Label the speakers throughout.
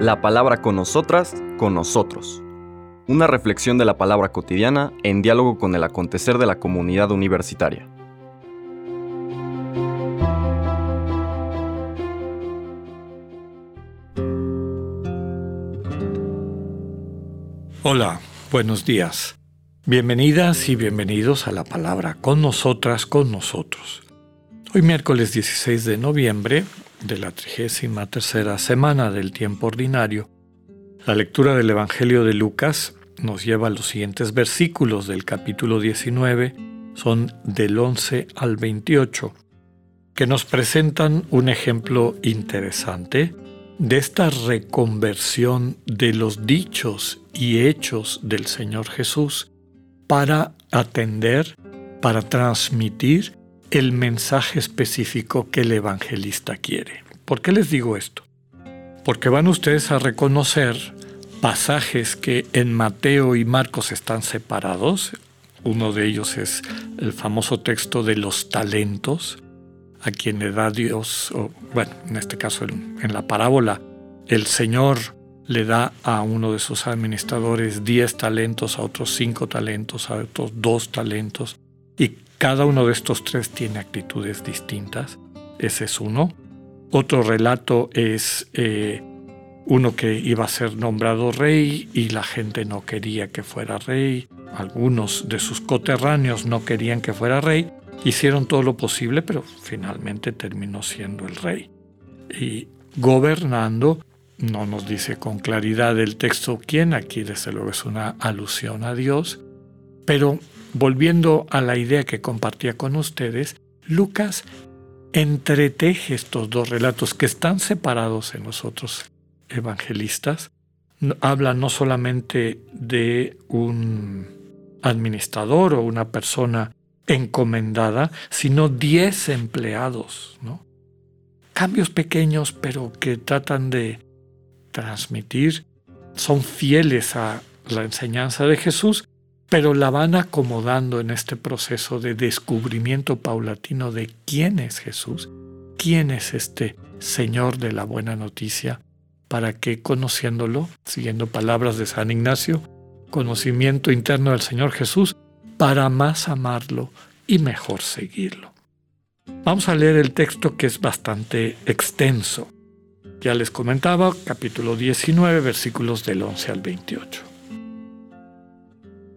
Speaker 1: La palabra con nosotras, con nosotros. Una reflexión de la palabra cotidiana en diálogo con el acontecer de la comunidad universitaria.
Speaker 2: Hola, buenos días. Bienvenidas y bienvenidos a la palabra con nosotras, con nosotros. Hoy miércoles 16 de noviembre de la 33 semana del tiempo ordinario, la lectura del Evangelio de Lucas nos lleva a los siguientes versículos del capítulo 19, son del 11 al 28, que nos presentan un ejemplo interesante de esta reconversión de los dichos y hechos del Señor Jesús para atender, para transmitir el mensaje específico que el evangelista quiere. ¿Por qué les digo esto? Porque van ustedes a reconocer pasajes que en Mateo y Marcos están separados. Uno de ellos es el famoso texto de los talentos, a quien le da Dios, o bueno, en este caso en, en la parábola, el Señor le da a uno de sus administradores 10 talentos, a otros 5 talentos, a otros 2 talentos, y cada uno de estos tres tiene actitudes distintas. Ese es uno. Otro relato es eh, uno que iba a ser nombrado rey y la gente no quería que fuera rey. Algunos de sus coterráneos no querían que fuera rey. Hicieron todo lo posible, pero finalmente terminó siendo el rey. Y gobernando, no nos dice con claridad el texto quién, aquí desde luego es una alusión a Dios, pero volviendo a la idea que compartía con ustedes, Lucas entreteje estos dos relatos que están separados en los otros evangelistas. Habla no solamente de un administrador o una persona encomendada, sino diez empleados. ¿no? Cambios pequeños, pero que tratan de transmitir, son fieles a la enseñanza de Jesús pero la van acomodando en este proceso de descubrimiento paulatino de quién es Jesús, quién es este Señor de la buena noticia, para que conociéndolo, siguiendo palabras de San Ignacio, conocimiento interno del Señor Jesús, para más amarlo y mejor seguirlo. Vamos a leer el texto que es bastante extenso. Ya les comentaba, capítulo 19, versículos del 11 al 28.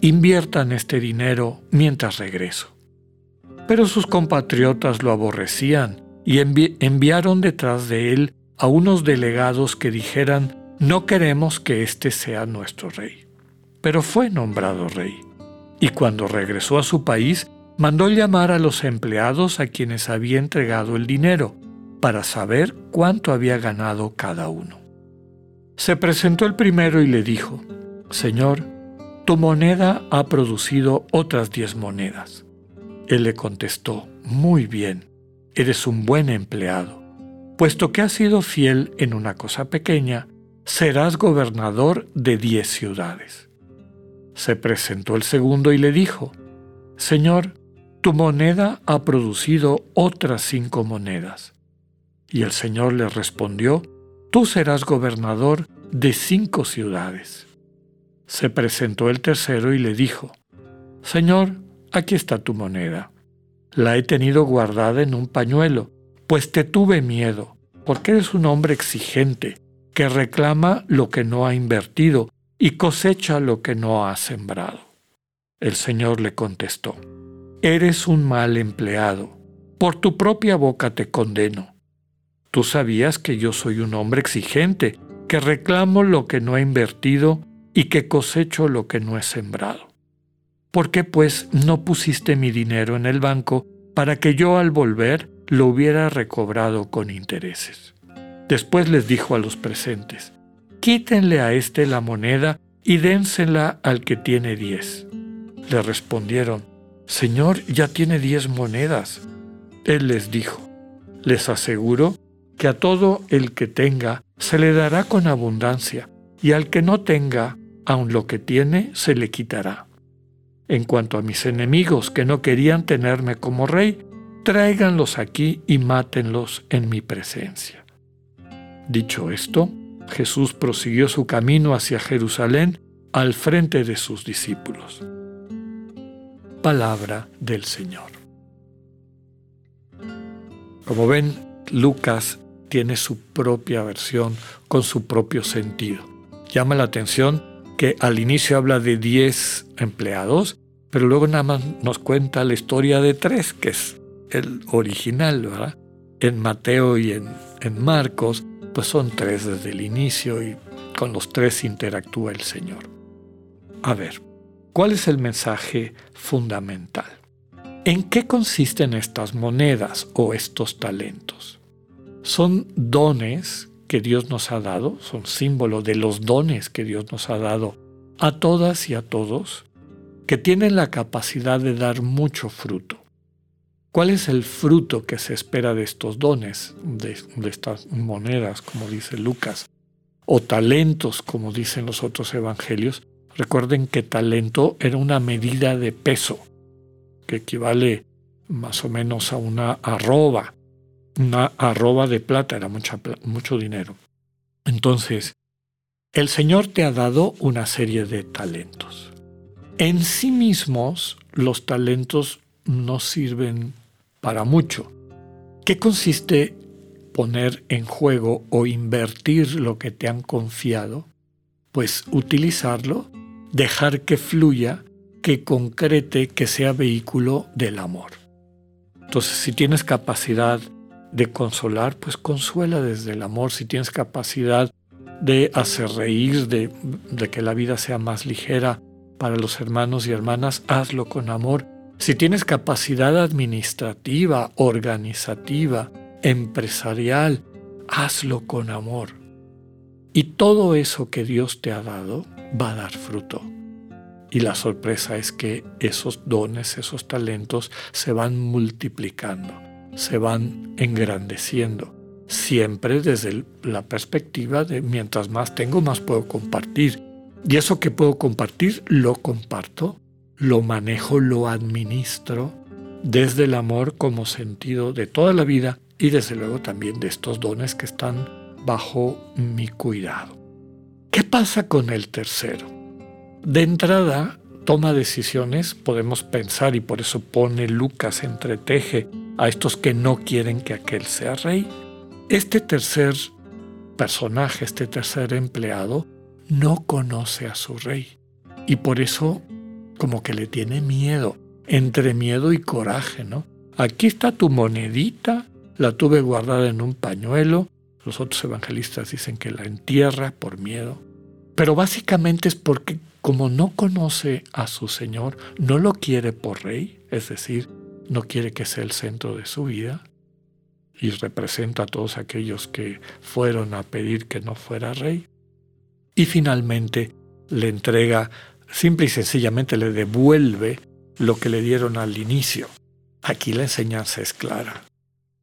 Speaker 2: inviertan este dinero mientras regreso. Pero sus compatriotas lo aborrecían y enviaron detrás de él a unos delegados que dijeran, no queremos que éste sea nuestro rey. Pero fue nombrado rey. Y cuando regresó a su país, mandó llamar a los empleados a quienes había entregado el dinero, para saber cuánto había ganado cada uno. Se presentó el primero y le dijo, Señor, tu moneda ha producido otras diez monedas. Él le contestó, Muy bien, eres un buen empleado. Puesto que has sido fiel en una cosa pequeña, serás gobernador de diez ciudades. Se presentó el segundo y le dijo, Señor, tu moneda ha producido otras cinco monedas. Y el Señor le respondió, Tú serás gobernador de cinco ciudades. Se presentó el tercero y le dijo, Señor, aquí está tu moneda. La he tenido guardada en un pañuelo, pues te tuve miedo, porque eres un hombre exigente, que reclama lo que no ha invertido y cosecha lo que no ha sembrado. El Señor le contestó, Eres un mal empleado, por tu propia boca te condeno. Tú sabías que yo soy un hombre exigente, que reclamo lo que no ha invertido y que cosecho lo que no he sembrado. ¿Por qué pues no pusiste mi dinero en el banco para que yo al volver lo hubiera recobrado con intereses? Después les dijo a los presentes, quítenle a éste la moneda y dénsela al que tiene diez. Le respondieron, Señor, ya tiene diez monedas. Él les dijo, les aseguro que a todo el que tenga se le dará con abundancia, y al que no tenga, aun lo que tiene, se le quitará. En cuanto a mis enemigos que no querían tenerme como rey, tráiganlos aquí y mátenlos en mi presencia. Dicho esto, Jesús prosiguió su camino hacia Jerusalén al frente de sus discípulos. Palabra del Señor. Como ven, Lucas tiene su propia versión con su propio sentido. Llama la atención que al inicio habla de 10 empleados, pero luego nada más nos cuenta la historia de tres, que es el original, ¿verdad? En Mateo y en, en Marcos pues son tres desde el inicio y con los tres interactúa el Señor. A ver, ¿cuál es el mensaje fundamental? ¿En qué consisten estas monedas o estos talentos? Son dones que Dios nos ha dado, son símbolo de los dones que Dios nos ha dado a todas y a todos, que tienen la capacidad de dar mucho fruto. ¿Cuál es el fruto que se espera de estos dones, de, estas monedas, como dice Lucas, o talentos, como dicen los otros evangelios? Recuerden que talento era una medida de peso, que equivale más o menos a una arroba. Una arroba de plata era mucho dinero. Entonces, el Señor te ha dado una serie de talentos. En sí mismos, los talentos no sirven para mucho. ¿Qué consiste poner en juego o invertir lo que te han confiado? Pues utilizarlo, dejar que fluya, que concrete, que sea vehículo del amor. Entonces, si tienes capacidad de consolar, pues consuela desde el amor. Si tienes capacidad de hacer reír, de, de que la vida sea más ligera para los hermanos y hermanas, hazlo con amor si tienes capacidad administrativa, organizativa, empresarial, hazlo con amor. Y todo eso que Dios te ha dado va a dar fruto. Y la sorpresa es que esos dones, esos talentos se van multiplicando, se van engrandeciendo, siempre desde la perspectiva de mientras más tengo, más puedo compartir. Y eso que puedo compartir, lo comparto lo manejo, lo administro desde el amor como sentido de toda la vida y desde luego también de estos dones que están bajo mi cuidado. ¿Qué pasa con el tercero? De entrada, toma decisiones, podemos pensar, y por eso pone Lucas entreteje a estos que no quieren que aquel sea rey. Este tercer personaje, este tercer empleado, no conoce a su rey y por eso como que le tiene miedo, entre miedo y coraje, ¿no? Aquí está tu monedita, la tuve guardada en un pañuelo, los otros evangelistas dicen que la entierra por miedo, pero básicamente es porque como no conoce a su Señor, no lo quiere por rey, es decir, no quiere que sea el centro de su vida, y representa a todos aquellos que fueron a pedir que no fuera rey, y finalmente le entrega simple y sencillamente le devuelve lo que le dieron al inicio. Aquí la enseñanza es clara.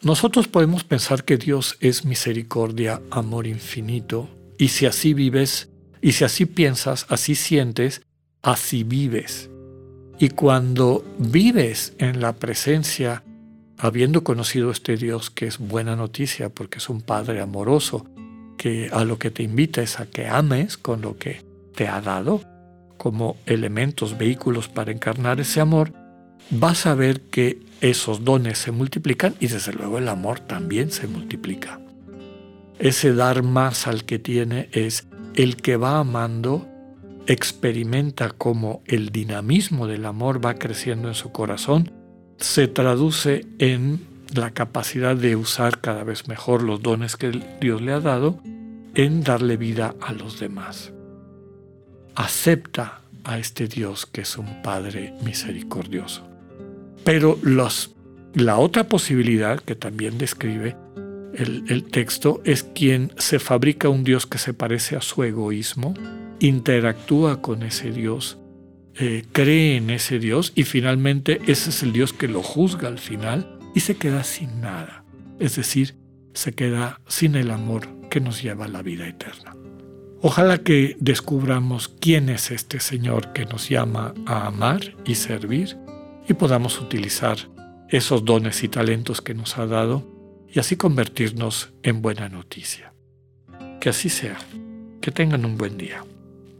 Speaker 2: Nosotros podemos pensar que Dios es misericordia, amor infinito, y si así vives, y si así piensas, así sientes, así vives. Y cuando vives en la presencia, habiendo conocido este Dios que es buena noticia porque es un Padre amoroso, que a lo que te invita es a que ames con lo que te ha dado, como elementos, vehículos para encarnar ese amor, vas a ver que esos dones se multiplican y desde luego el amor también se multiplica. Ese dar más al que tiene es el que va amando, experimenta cómo el dinamismo del amor va creciendo en su corazón, se traduce en la capacidad de usar cada vez mejor los dones que Dios le ha dado en darle vida a los demás acepta a este Dios que es un Padre misericordioso. Pero los, la otra posibilidad que también describe el, texto, es quien se fabrica un Dios que se parece a su egoísmo, interactúa con ese Dios, eh, cree en ese Dios y finalmente ese es el Dios que lo juzga al final y se queda sin nada. Es decir, se queda sin el amor que nos lleva a la vida eterna. Ojalá que descubramos quién es este Señor que nos llama a amar y servir y podamos utilizar esos dones y talentos que nos ha dado y así convertirnos en buena noticia. Que así sea. Que tengan un buen día.